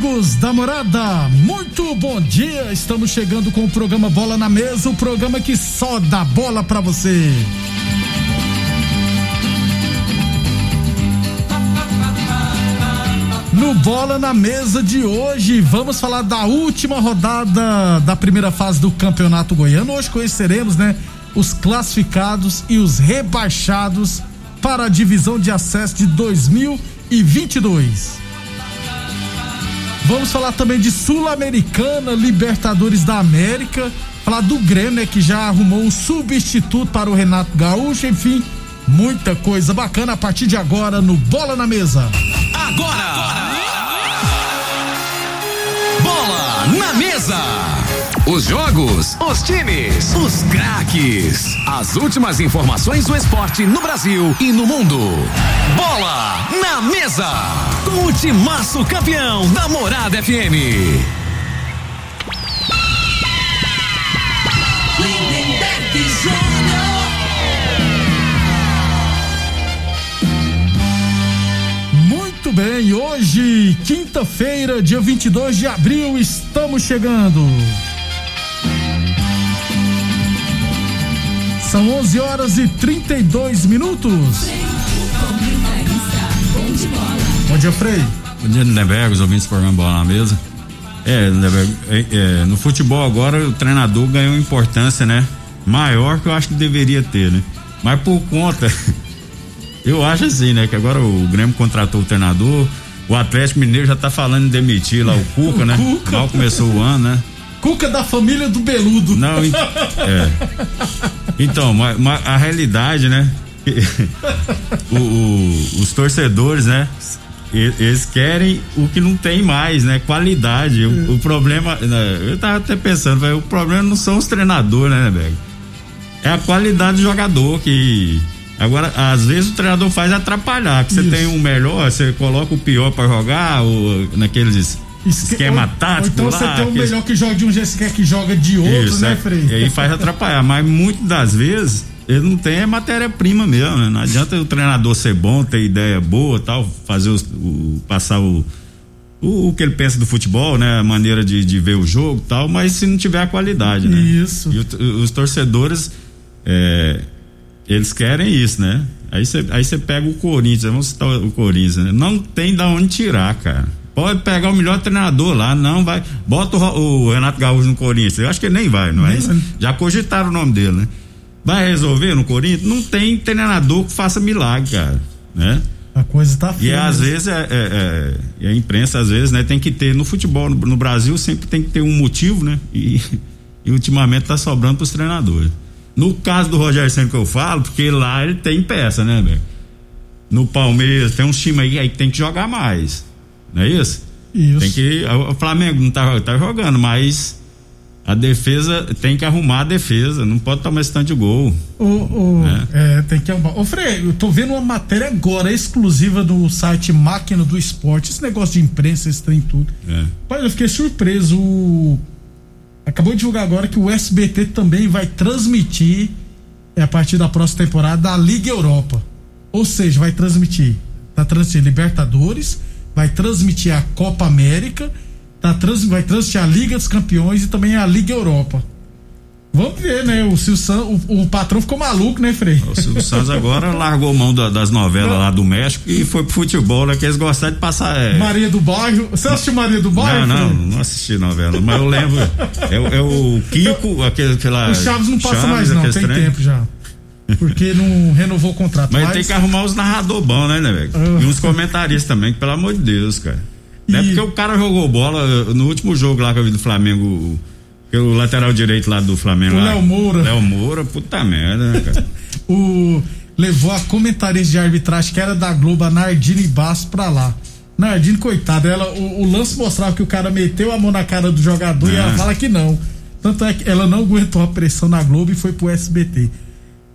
Amigos da morada, muito bom dia. Estamos chegando com o programa Bola na Mesa o programa que só dá bola pra você. No Bola na Mesa de hoje, vamos falar da última rodada da primeira fase do Campeonato Goiano. Hoje conheceremos, né, os classificados e os rebaixados para a divisão de acesso de 2022. Vamos falar também de Sul-Americana, Libertadores da América, falar do Grêmio, né, que já arrumou um substituto para o Renato Gaúcho, enfim, muita coisa bacana a partir de agora no Bola na Mesa. Agora! agora. Bola na Mesa! Os jogos, os times, os craques. As últimas informações do esporte no Brasil e no mundo. Bola na mesa. Com o timaço campeão da Morada FM. Muito bem, hoje, quinta-feira, dia 22 de abril, estamos chegando. São 11 horas e 32 minutos. Bom dia, Frei. Bom dia, Neberg, os ouvintes do programa Bola na Mesa. É, Neberg, é, é, no futebol agora o treinador ganhou importância, né? Maior que eu acho que deveria ter, né? Mas por conta, eu acho assim, né? Que agora o Grêmio contratou o treinador, o Atlético Mineiro já tá falando em demitir lá o Cuca, o né? Cuca. Mal começou o ano, né? Cuca da família do Beludo. Não, é. Então, mas, mas a realidade, né? o, o, os torcedores, né? Eles querem o que não tem mais, né? Qualidade. O, o problema. Né? Eu tava até pensando, o problema não são os treinadores, né, Beg? É a qualidade do jogador que. Agora, às vezes o treinador faz atrapalhar, que você tem um melhor, você coloca o pior para jogar, ou naqueles esquema ou, tático. Ou então lá, você tem um melhor que joga de um jeito, você quer que joga de outro, isso, né, é, Frei? E aí faz atrapalhar, mas muitas das vezes ele não tem matéria-prima mesmo, né? Não adianta o treinador ser bom, ter ideia boa tal, fazer os, o, passar o, o, o, que ele pensa do futebol, né? A maneira de, de ver o jogo tal, mas se não tiver a qualidade, né? Isso. E o, os torcedores, é, eles querem isso, né? Aí você aí pega o Corinthians, vamos citar o Corinthians, né? Não tem da onde tirar, cara Pode pegar o melhor treinador lá, não vai. Bota o, o Renato Gaúcho no Corinthians. Eu acho que ele nem vai, não é isso? Já cogitaram o nome dele, né? Vai resolver no Corinthians? Não tem treinador que faça milagre, cara, né? A coisa tá feia. E às vezes é, é, é, a imprensa, às vezes, né, tem que ter no futebol, no, no Brasil, sempre tem que ter um motivo, né? E, e ultimamente tá sobrando pros treinadores. No caso do Rogério Senna que eu falo, porque lá ele tem peça, né, velho? No Palmeiras, tem uns times aí, aí que tem que jogar mais. Não é isso? Isso. Tem que. O Flamengo não tá, tá jogando, mas a defesa tem que arrumar a defesa, não pode tomar esse tanto de gol. O, o, né? É, tem que arrumar. Ô, Frei, eu tô vendo uma matéria agora exclusiva do site Máquina do Esporte, esse negócio de imprensa, esse trem tudo. É. Pai, eu fiquei surpreso. O... Acabou de divulgar agora que o SBT também vai transmitir, é, a partir da próxima temporada, a Liga Europa. Ou seja, vai transmitir. Tá transmitindo Libertadores vai transmitir a Copa América, tá trans, vai transmitir a Liga dos Campeões e também a Liga Europa. Vamos ver, né? O Silvio Santos, o, o, patrão ficou maluco, né, Frei? O Silvio Santos agora largou mão da, das novelas lá do México e foi pro futebol, né? Que eles gostaram de passar. É... Maria do Bairro. Você assistiu Maria do Bairro? Não, não, não assisti novela, mas eu lembro. É, é o Kiko, aquele, aquela. O Chaves não passa Chaves, mais, não, tem trem. tempo já. Porque não renovou o contrato. Mas, mas... tem que arrumar os narrador bom, né, né, velho? Uh... E uns comentaristas também, que, pelo amor de Deus, cara. E... Não é porque o cara jogou bola no último jogo lá que eu vi do Flamengo, o lateral direito lá do Flamengo. O Léo Moura. Léo Moura, puta merda, né, cara? o levou a comentarista de arbitragem que era da Globo, a Nardine Basso, pra lá. Nardine, coitada, ela, o, o, lance mostrava que o cara meteu a mão na cara do jogador e ela fala que não. Tanto é que ela não aguentou a pressão na Globo e foi pro SBT.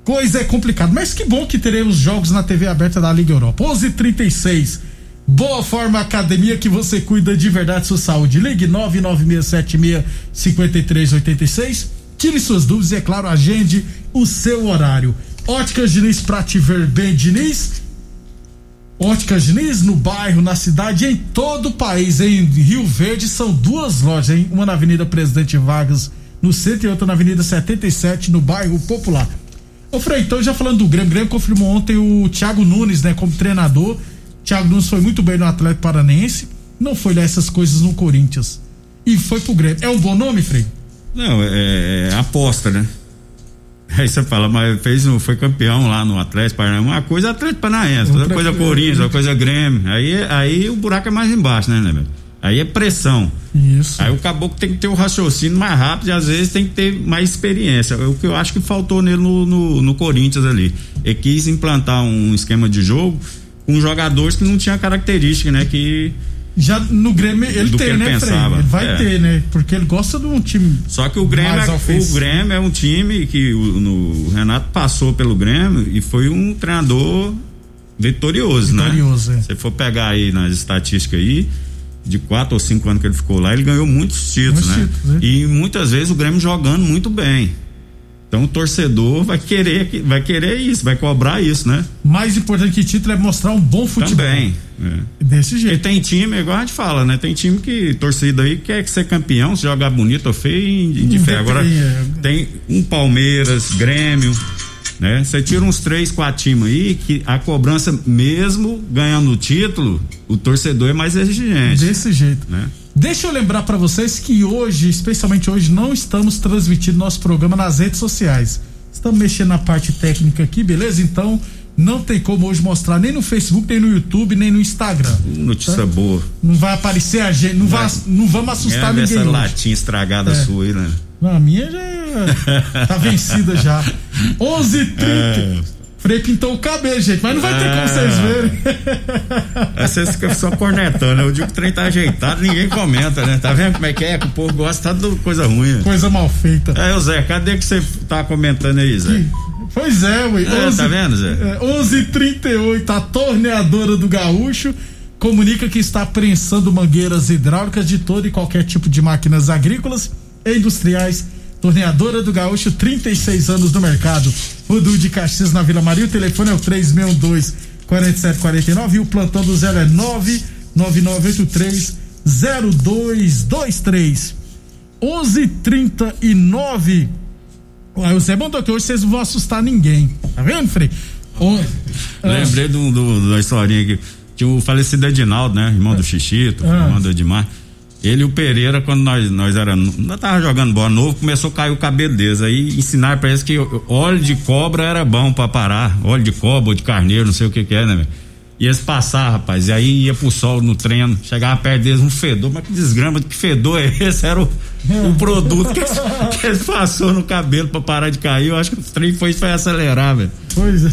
Coisa é complicada, mas que bom que teremos jogos na TV aberta da Liga Europa. 11:36. Boa Forma Academia que você cuida de verdade sua saúde. Ligue 996765386. Tire suas dúvidas e, é claro, agende o seu horário. Óticas Diniz pra te ver bem, Diniz. Óticas Diniz no bairro, na cidade, em todo o país. Em Rio Verde são duas lojas, hein? Uma na Avenida Presidente Vargas, no centro, e outra na Avenida 77, no bairro Popular. Ô Frei, então já falando do Grêmio, o Grêmio confirmou ontem o Thiago Nunes, né, como treinador. Thiago Nunes foi muito bem no Atlético Paranense, não foi lá essas coisas no Corinthians. E foi pro Grêmio. É um bom nome, Frei? Não, é, é aposta, né? Aí você fala, mas fez, foi campeão lá no Atlético Paranaense. Uma coisa é Atlético Paranaense, outra coisa Corinthians, outra coisa Grêmio. Aí, aí o buraco é mais embaixo, né, né, Aí é pressão. Isso. Aí o caboclo tem que ter o raciocínio mais rápido e às vezes tem que ter mais experiência. O que eu acho que faltou nele no, no, no Corinthians ali. Ele quis implantar um esquema de jogo com jogadores que não tinha característica, né? Que já no Grêmio ele tem, ele né, pensava. Ele vai é. ter, né? Porque ele gosta de um time. Só que o Grêmio, é, o Grêmio é um time que o, no, o Renato passou pelo Grêmio e foi um treinador vitorioso, né? vitorioso né? É. Se for pegar aí nas estatísticas aí, de quatro ou cinco anos que ele ficou lá, ele ganhou muitos títulos, muitos né? Títulos, né? E muitas vezes o Grêmio jogando muito bem. Então o torcedor vai querer, vai querer isso, vai cobrar isso, né? Mais importante que título é mostrar um bom futebol. Também. É. Desse jeito. E tem time, igual a gente fala, né? Tem time que, torcida aí, quer ser campeão, se jogar bonito ou feio, indiferente. Agora, é. tem um Palmeiras, Grêmio, né? Você tira uns três, quatro times aí que a cobrança, mesmo ganhando o título, o torcedor é mais exigente. Desse jeito. Né? Deixa eu lembrar para vocês que hoje, especialmente hoje, não estamos transmitindo nosso programa nas redes sociais. Estamos mexendo na parte técnica aqui, beleza? Então, não tem como hoje mostrar nem no Facebook, nem no YouTube, nem no Instagram. Notícia tá? boa. Não vai aparecer a gente, não, vai, não vamos assustar é ninguém. Essa latinha estragada é. sua aí, né? Não, a minha já tá vencida já. 11:30. É. Frei pintou o cabelo, gente, mas não vai ter como vocês verem. É, vocês ficam só cornetando, né? Eu digo que o trem tá ajeitado, ninguém comenta, né? Tá vendo como é que é? Que o povo gosta de coisa ruim. Né? Coisa mal feita. É, Zé, cadê que você tá comentando aí, Zé? Que... Pois é, ué. É, 11, tá vendo, Zé? É, 11:38 a torneadora do Gaúcho comunica que está prensando mangueiras hidráulicas de todo e qualquer tipo de máquinas agrícolas e industriais Torneadora do Gaúcho, 36 anos no mercado. Rodu de Caxias na Vila Maria. O telefone é o 3612 4749 e o plantão do zero é 99983 0223. 11:39. Aí o Zé mandou que hoje vocês não vão assustar ninguém. Tá vendo, Frei? O... Lembrei do, do, da historinha que tinha o falecido Edinaldo, né? Irmão do Xixito, ah. irmão do Edmar. Ele e o Pereira, quando nós, nós era, nós tava jogando bola novo, começou a cair o cabelo deles. Aí ensinaram pra eles que óleo de cobra era bom pra parar. Óleo de cobra ou de carneiro, não sei o que que é, né, E eles passaram, rapaz, e aí ia pro sol no treino, chegava perto deles um fedor, mas que desgrama, que fedor é esse? Era o, o produto que eles, que eles passou no cabelo pra parar de cair. Eu acho que o trem foi, foi acelerar, velho. Pois é.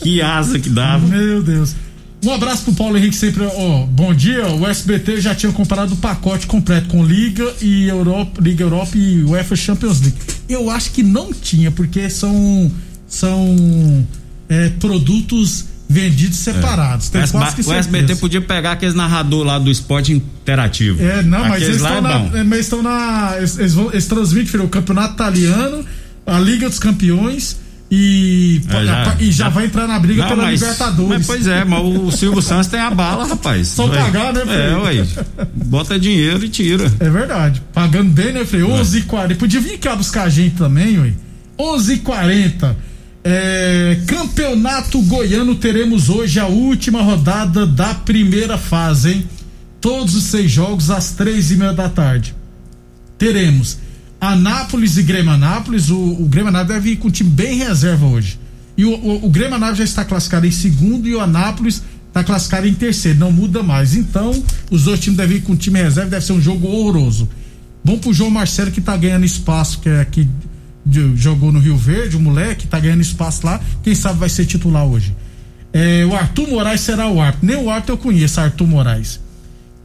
Que asa que dava. Meu Deus. Um abraço pro Paulo Henrique sempre. Ó, bom dia. O SBT já tinha comprado o pacote completo com Liga e Europa, Liga Europa e UEFA Champions League. Eu acho que não tinha, porque são são é, produtos vendidos separados. É. o SBT podia pegar aqueles narrador lá do esporte interativo. É, não, mas eles, estão é na, é, mas estão na. Eles, eles, vão, eles transmitem o campeonato italiano, a Liga dos Campeões e, é, já, e já, já, vai entrar na briga não, pela mas, Libertadores. Mas, pois é, mas o Silvio Santos tem a bala, rapaz. Só ué. pagar, né, Frei? É, ué. Bota dinheiro e tira. É verdade. Pagando bem, né, Frei? 11h40. Podia vir cá buscar a gente também, ué. 11h40. É, campeonato Goiano, teremos hoje a última rodada da primeira fase, hein? Todos os seis jogos às três e meia da tarde. Teremos Anápolis e Grêmio Anápolis, o, o Grêmio Anápolis deve ir com um time bem reserva hoje. E o, o, o Grêmio Anápolis já está classificado em segundo e o Anápolis está classificado em terceiro, não muda mais. Então, os dois times devem ir com time reserva, deve ser um jogo horroroso. Bom pro João Marcelo que está ganhando espaço, que é jogou no Rio Verde, o moleque, tá ganhando espaço lá, quem sabe vai ser titular hoje. É, o Arthur Moraes será o árbitro. Nem o árbitro eu conheço, Arthur Moraes.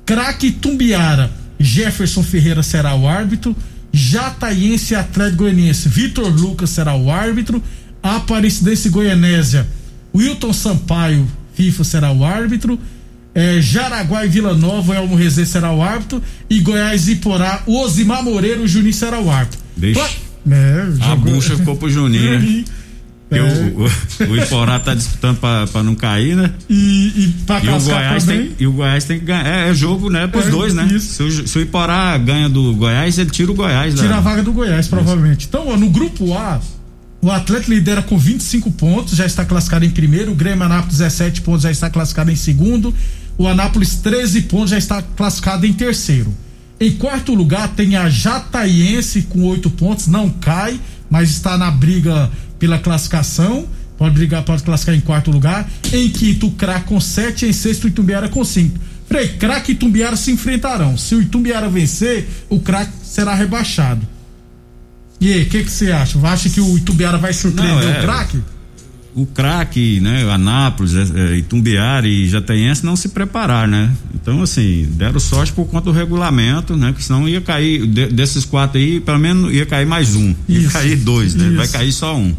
Craque Tumbiara, Jefferson Ferreira será o árbitro. Jataiense Atlético Goianiense, Vitor Lucas será o árbitro. Aparecidense Goianésia, Wilton Sampaio, FIFA será o árbitro. É, Jaraguá e Vila Nova, Elmo Rezê será o árbitro. E Goiás e Porá, Osimar Moreira, o Juninho será o árbitro. Deixa. É, a bucha ficou pro Juninho, né? É. O, o, o, Iporá tá disputando pra, pra não cair, né? E, e pra e o Goiás também. tem E o Goiás tem que ganhar. É, é jogo, né? Pros é, dois, né? Se o, se o, Iporá ganha do Goiás, ele tira o Goiás. Tira a vaga do Goiás, provavelmente. Isso. Então, ó, no grupo A, o Atlético lidera com 25 pontos, já está classificado em primeiro. O Grêmio Anápolis 17 pontos, já está classificado em segundo. O Anápolis 13 pontos, já está classificado em terceiro. Em quarto lugar tem a Jataiense com oito pontos, não cai, mas está na briga pela classificação. Pode brigar, pode classificar em quarto lugar. Em quinto, o Crack com sete, em sexto, o Itumbiara com cinco. Frei, Crack e Itumbiara se enfrentarão. Se o Itumbiara vencer, o Crack será rebaixado. E aí, o que você acha? Acha que o Itumbiara vai surpreender não, é, o Crack? o craque, né, Anápolis, é, é, Itumbiara e Jataiense não se prepararam, né? Então, assim, deram sorte por conta do regulamento, né? Que senão ia cair, de, desses quatro aí, pelo menos ia cair mais um. Isso, ia cair dois, né? Isso. Vai cair só um.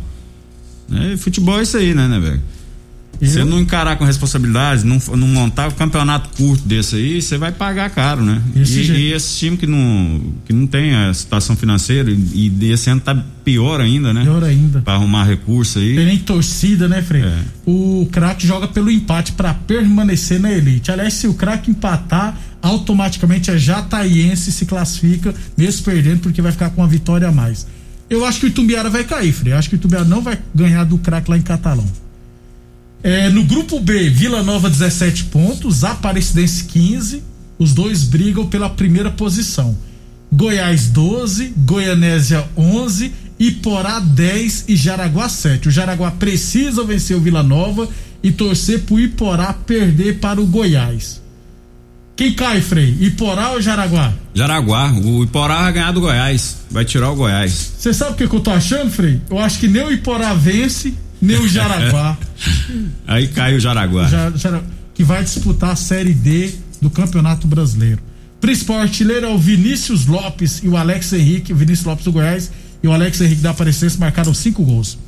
Né? Futebol é isso aí, né, né, velho? Você não encarar com responsabilidade, não, não montar um campeonato curto desse aí, você vai pagar caro, né? Esse e, e, esse time que não, que não tem a situação financeira, e, e esse ano tá pior ainda, né? Pior ainda. Pra arrumar recurso aí. Tem nem torcida, né, Frei? É. O craque joga pelo empate para permanecer na elite. Aliás, se o craque empatar, automaticamente a Jataiense se classifica, mesmo perdendo, porque vai ficar com uma vitória a mais. Eu acho que o Itumbiara vai cair, Frei. Eu acho que o Itumbiara não vai ganhar do craque lá em Catalão. É, no grupo B, Vila Nova 17 pontos, Aparecidense 15. Os dois brigam pela primeira posição. Goiás 12, Goianésia 11, Iporá 10 e Jaraguá 7. O Jaraguá precisa vencer o Vila Nova e torcer pro Iporá perder para o Goiás. Quem cai, Frei? Iporá ou Jaraguá? Jaraguá. O Iporá vai ganhar do Goiás. Vai tirar o Goiás. Você sabe o que, que eu tô achando, Frei? Eu acho que nem o Iporá vence nem o Jaraguá. Aí cai o Jaraguá. que vai disputar a Série D do Campeonato Brasileiro. Principal artilheiro é o Vinícius Lopes e o Alex Henrique, o Vinícius Lopes do Goiás e o Alex Henrique da Aparecidense marcaram cinco gols.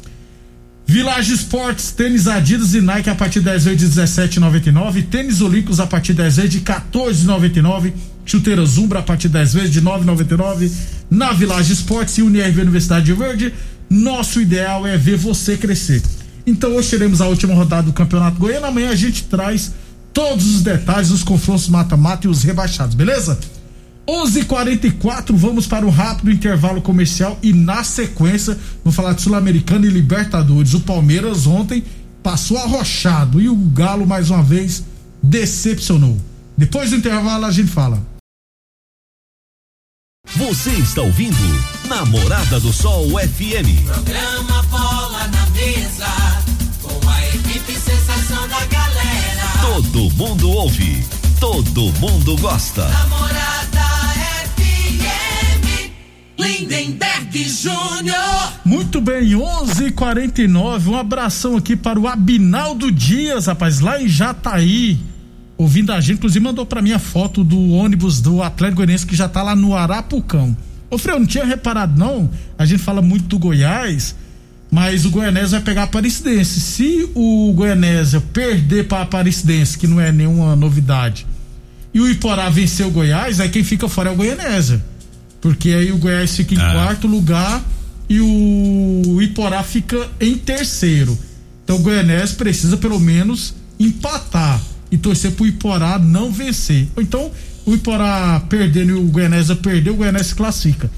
Village Esportes, tênis Adidas e Nike a partir 10 vezes de 17,99. Tênis Olímpicos a partir 10 vezes de 14,99. Chuteira Zumbra a partir 10 vezes de 9,99. Na Village Esportes e UniRV Universidade de Verde. Nosso ideal é ver você crescer. Então hoje teremos a última rodada do Campeonato Goiano. Amanhã a gente traz todos os detalhes dos confrontos mata-mata e os rebaixados, beleza? 11:44 vamos para um rápido intervalo comercial e na sequência vamos falar de Sul-Americana e Libertadores. O Palmeiras ontem passou arrochado e o Galo mais uma vez decepcionou. Depois do intervalo a gente fala. Você está ouvindo Namorada do Sol FM. Programa Bola na Mesa, com a equipe sensação da galera. Todo mundo ouve, todo mundo gosta. Namorada Lindenberg Júnior. Muito bem, 11:49. Um abração aqui para o Abinaldo Dias, rapaz, lá em Jataí ouvindo a gente, inclusive mandou para mim a foto do ônibus do Atlético Goianiense que já tá lá no Arapucão. Ô Frei, eu não tinha reparado não, a gente fala muito do Goiás, mas o Goianésia vai pegar a Aparecidense. Se o Goianésia perder para a Aparecidense, que não é nenhuma novidade, e o Iporá vencer o Goiás, aí quem fica fora é o Goianésia. Porque aí o Goiás fica em é. quarto lugar e o Iporá fica em terceiro. Então o Goianésia precisa pelo menos empatar e torcer pro Iporá não vencer. Ou então, o Iporá perdendo e o Goianésia perder, o Goianésia se classifica.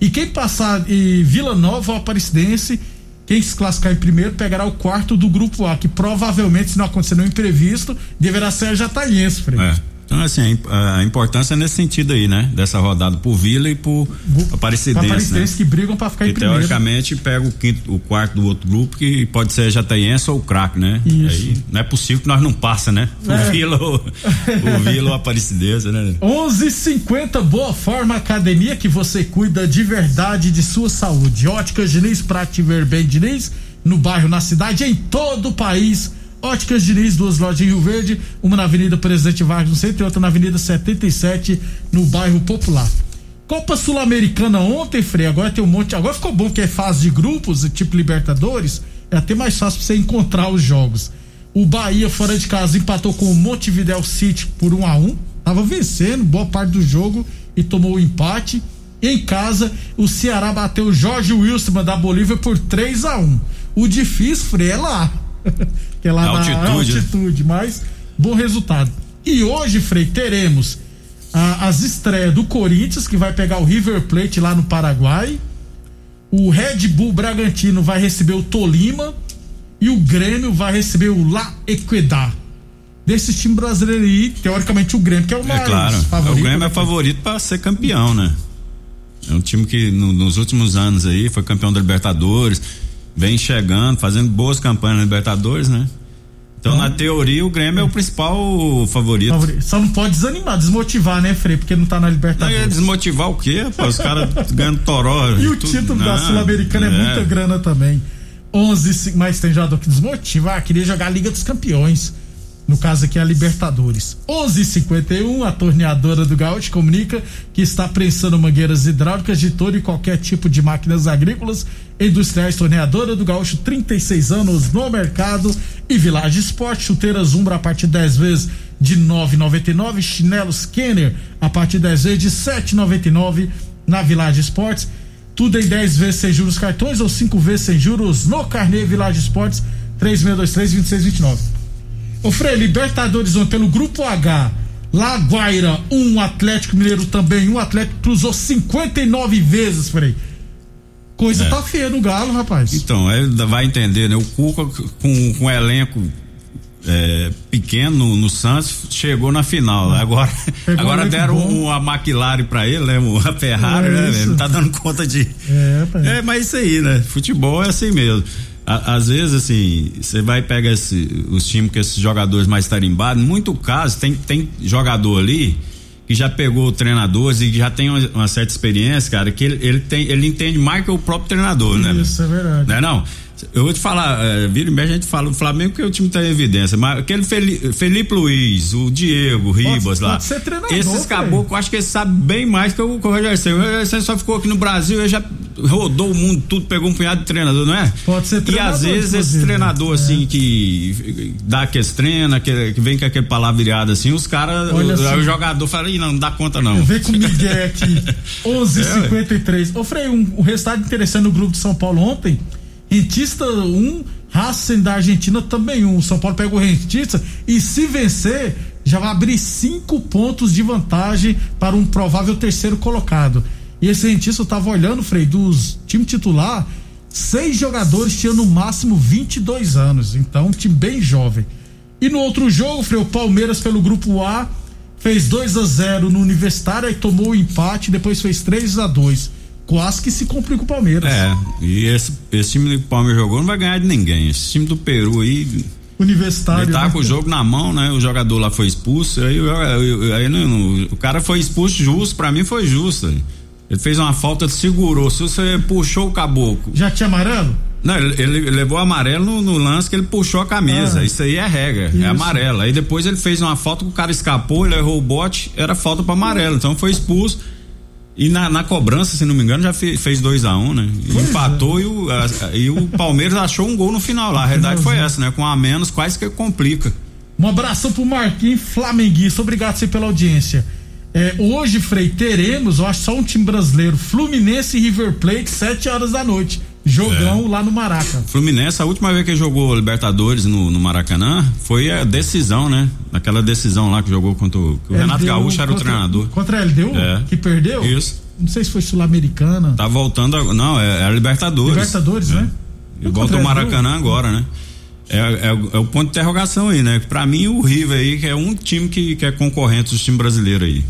E quem passar e Vila Nova ou Aparecidense, quem se classificar em primeiro pegará o quarto do grupo A, que provavelmente, se não acontecer nenhum imprevisto, deverá ser a Jataiense, Frei. É. Então, assim, a, importância é nesse sentido aí, né? Dessa rodada por Vila e por Aparecidense. Aparecidense né? que brigam para ficar em primeiro. teoricamente pega o quinto, o quarto do outro grupo, que pode ser Jataiense ou o craque, né? Isso. Aí não é possível que nós não passa, né? O É. Vila ou o Vila ou Aparecidense, né? 11:50 Boa Forma Academia que você cuida de verdade de sua saúde. Óticas Diniz pra te ver bem Diniz, no bairro, na cidade, em todo o país. Óticas Diniz, duas lojas em Rio Verde, uma na Avenida Presidente Vargas no centro e outra na Avenida 77 no bairro Popular. Copa Sul-Americana ontem, Frei, agora tem um monte. Agora ficou bom que é fase de grupos, tipo Libertadores, é até mais fácil pra você encontrar os jogos. O Bahia, fora de casa, empatou com o Montevideo City por 1 a 1 Tava vencendo boa parte do jogo e tomou o empate. Em casa, o Ceará bateu o Jorge Wilson da Bolívia por 3 a 1 O difícil, Frei, é lá. que é lá Na na altitude, né? altitude, mas bom resultado. E hoje, Frei, teremos ah, as estreias do Corinthians, que vai pegar o River Plate lá no Paraguai. O Red Bull Bragantino vai receber o Tolima. E o Grêmio vai receber o La Equidad. Desse time brasileiro aí, teoricamente o Grêmio, que é o mais É claro. favorito. o Grêmio né? é favorito para ser campeão, né? É um time que no- nos últimos anos aí foi campeão da Libertadores, vem chegando, fazendo boas campanhas na Libertadores, né? Então, na teoria, o Grêmio é o principal favorito. Só não pode desanimar, desmotivar, né, Frei? Porque não tá na Não, Libertadores. desmotivar o quê? Pô, os caras ganhando toró. E o tudo. título da Não, Sul-Americana é, muita grana também. 11, ci- mas tem jogador que desmotiva. Ah, queria jogar a Liga dos Campeões. No caso aqui é a Libertadores. 11:51 a torneadora do Gaúcho comunica que está prensando mangueiras hidráulicas de todo e qualquer tipo de máquinas agrícolas, industriais. Torneadora do Gaúcho, 36 anos no mercado. E Village Esporte, chuteiras Umbra a partir de 10 vezes de 9,99. Chinelos Kenner a partir de 10 vezes de 7,99 na Village Esportes. Tudo em 10 vezes sem juros cartões ou 5 vezes sem juros no Carnê Village Esportes 3623-2629. Ô Frei, Libertadores ontem pelo Grupo H, Laguaira, um Atlético Mineiro também, um Atlético cruzou 59 vezes, Frei. Coisa É. tá feia no Galo, rapaz. Então, aí vai entender, né? O Cuca com, com um elenco é, pequeno no, Santos chegou na final. Agora, agora deram um, a McLaren pra ele, né? A Ferrari, É né? Não tá dando conta de. É. É, mas isso aí, né? Futebol é assim mesmo. Às vezes, assim, você vai pegar esse- os times com esses jogadores mais tarimbados, em muito caso, tem, tem jogador ali que já pegou treinadores e que já tem uma, uma certa experiência, cara, que ele, ele, tem, ele entende mais que o próprio treinador, né? Isso é verdade. Não é não? Eu vou te falar, é, vira e mexe a gente fala do Flamengo porque o time tá em evidência, mas aquele Feli- Felipe Luiz, o Diego, o Ribas lá. pode ser treinador, Esses caboclos, acho que eles sabem bem mais que o, que o Rogério Ceni. O Rogério Ceni só ficou aqui no Brasil, ele já rodou o mundo tudo, pegou um punhado de treinador, não é? Pode ser E treinador, às vezes esse inclusive. treinador É. assim que dá aqueles treinos, que, que vem com aquele palavreado assim, os caras, o, Olha o jogador fala, Ih, não, não dá conta não. Vem com o Miguel aqui. 11:53. Ô, Frei, um, um resultado interessante no grupo de São Paulo ontem. Rentista 1, um, Racing da Argentina também 1. Um. São Paulo pega o Rentista e se vencer, já vai abrir cinco pontos de vantagem para um provável terceiro colocado. E esse Rentista eu tava olhando, Frei, dos time titular, seis jogadores tinham no máximo 22 anos. Então, um time bem jovem. E no outro jogo, Frei, o Palmeiras pelo grupo A fez 2 a 0 no Universitário, aí tomou o empate, depois fez 3 a 2 Quase que se complica o Palmeiras. É, e esse, esse time que o Palmeiras jogou não vai ganhar de ninguém. Esse time do Peru aí, Universitário. ele tá né? com o jogo na mão, né? O jogador lá foi expulso, aí, aí, aí não- não- o cara foi expulso justo, pra mim foi justo. Ele fez uma falta, segurou. Se você puxou o caboclo. Já tinha amarelo? Não, ele, ele levou amarelo no, no lance que ele puxou a camisa. Ah. isso aí é regra, Isso. é amarelo. Aí depois ele fez uma falta que o cara escapou, ele errou o bote, era falta para amarelo. Então foi expulso. E na, na cobrança, se não me engano, já fe- fez 2 a 1 um, né? Pois Empatou e, o, a- e o Palmeiras achou um gol no final lá. A realidade foi essa, né? Com um a menos, quase que complica. Um abração pro Marquinhos Flamenguista. Obrigado você pela audiência. É, hoje, Frei, teremos, eu acho só um time brasileiro, Fluminense e River Plate, 7 horas da noite. Jogão É. lá no Maraca. Fluminense, a última vez que jogou Libertadores no, no Maracanã foi a decisão, né? Naquela decisão lá que jogou contra o. o Renato Gaúcho era o contra- treinador. Contra a LDU? É. Que perdeu? Isso. Não sei se foi Sul-Americana. Tá voltando. A, não, é, é a Libertadores. Libertadores, É. né? E volta o Maracanã agora, né? É, é, é, o ponto de interrogação aí, né? Pra mim, o River aí, que é um time que, que é concorrente dos times brasileiros aí.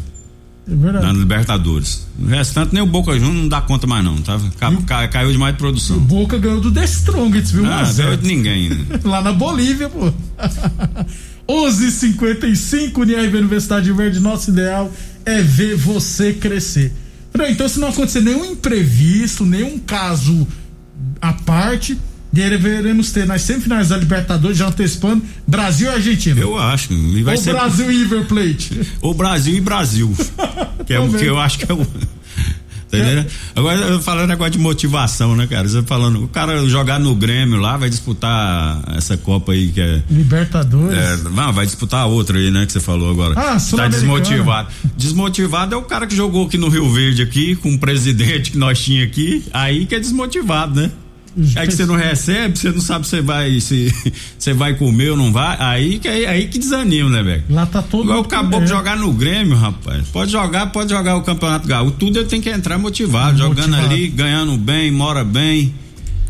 É verdade. Na Libertadores. O restante nem o Boca Juniors não dá conta mais não, tá? Ca, caiu demais de produção. O Boca ganhou do The Strongest, viu? Ah, ganhou de ninguém. Né? Lá na Bolívia, pô. 11:55 União Universidade de Verde, nosso ideal é ver você crescer. Então, se não acontecer nenhum imprevisto, nenhum caso à parte, deveremos ter nas semifinais da Libertadores, já antecipando, Brasil e Argentina. Eu acho. E vai Ou ser... Brasil e River Plate. Ou Brasil e Brasil. que é o que eu acho que é o. Tá entendendo? Agora, falando negócio de motivação, né, cara? Você falando, o cara jogar no Grêmio lá, vai disputar essa Copa aí que é. Libertadores. É, não, vai disputar a outra aí, né, que você falou agora. Ah, Tá desmotivado. Desmotivado é o cara que jogou aqui no Rio Verde, aqui, com o presidente que nós tinha aqui, aí que é desmotivado, né? É que você não recebe, você não sabe se vai se você vai comer ou não vai, aí que aí que desanima, né, velho? Lá tá todo Igual acabou de jogar no Grêmio, rapaz. Pode jogar, pode jogar o Campeonato Gaúcho. Tudo ele tem que entrar motivado, motivado. jogando ali, ganhando bem, mora bem,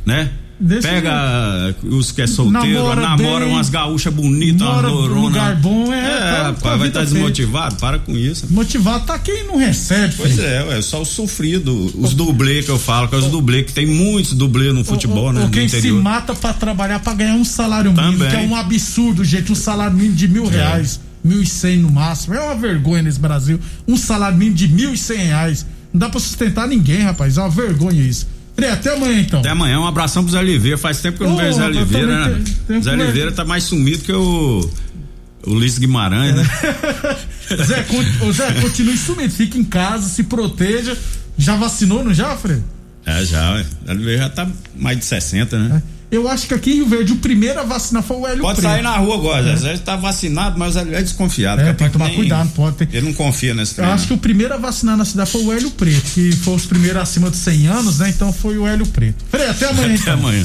né? Desse Pega jeito. os que é solteiro, namora, namora umas gaúchas bonitas, uma lorona. lugar bom é. É, rapaz, vai estar tá desmotivado, para com isso. Motivado tá quem não recebe. Pois filho. é, é só o sofrido, os dublê que eu falo, que é os dublê, que tem muitos dublê no futebol, o, né? Quem se mata para trabalhar para ganhar um salário mínimo, Também. que é um absurdo, gente, um salário mínimo de mil É. reais, mil e cem no máximo. É uma vergonha nesse Brasil. Um salário mínimo de mil e cem reais. Não dá pra sustentar ninguém, rapaz. É uma vergonha isso. Frei, até amanhã então. Até amanhã, um abração pro Zé Oliveira. Faz tempo que eu não Ô, vejo Zé rapaz, Oliveira, né? tem- tem Zé Oliveira tá mais sumido que o. O Ulisses Guimarães, né? Zé, con- Zé, continue sumido. Fique em casa, se proteja. Já vacinou, não já, Frei? É, já, ué. Zé Oliveira já tá mais de 60, né? Eu acho que aqui em Rio Verde o primeiro a vacinar foi o Hélio Pode Preto. sair na rua agora, Zé. Zé tá vacinado, mas é desconfiado. É, tem que tomar cuidado, pode ter. Ele não confia nesse Eu trem. acho que o primeiro a vacinar na cidade foi o Hélio Preto, que foi os primeiros acima de 100 anos, né? Então foi o Hélio Preto. Frei, até amanhã. Até então. amanhã.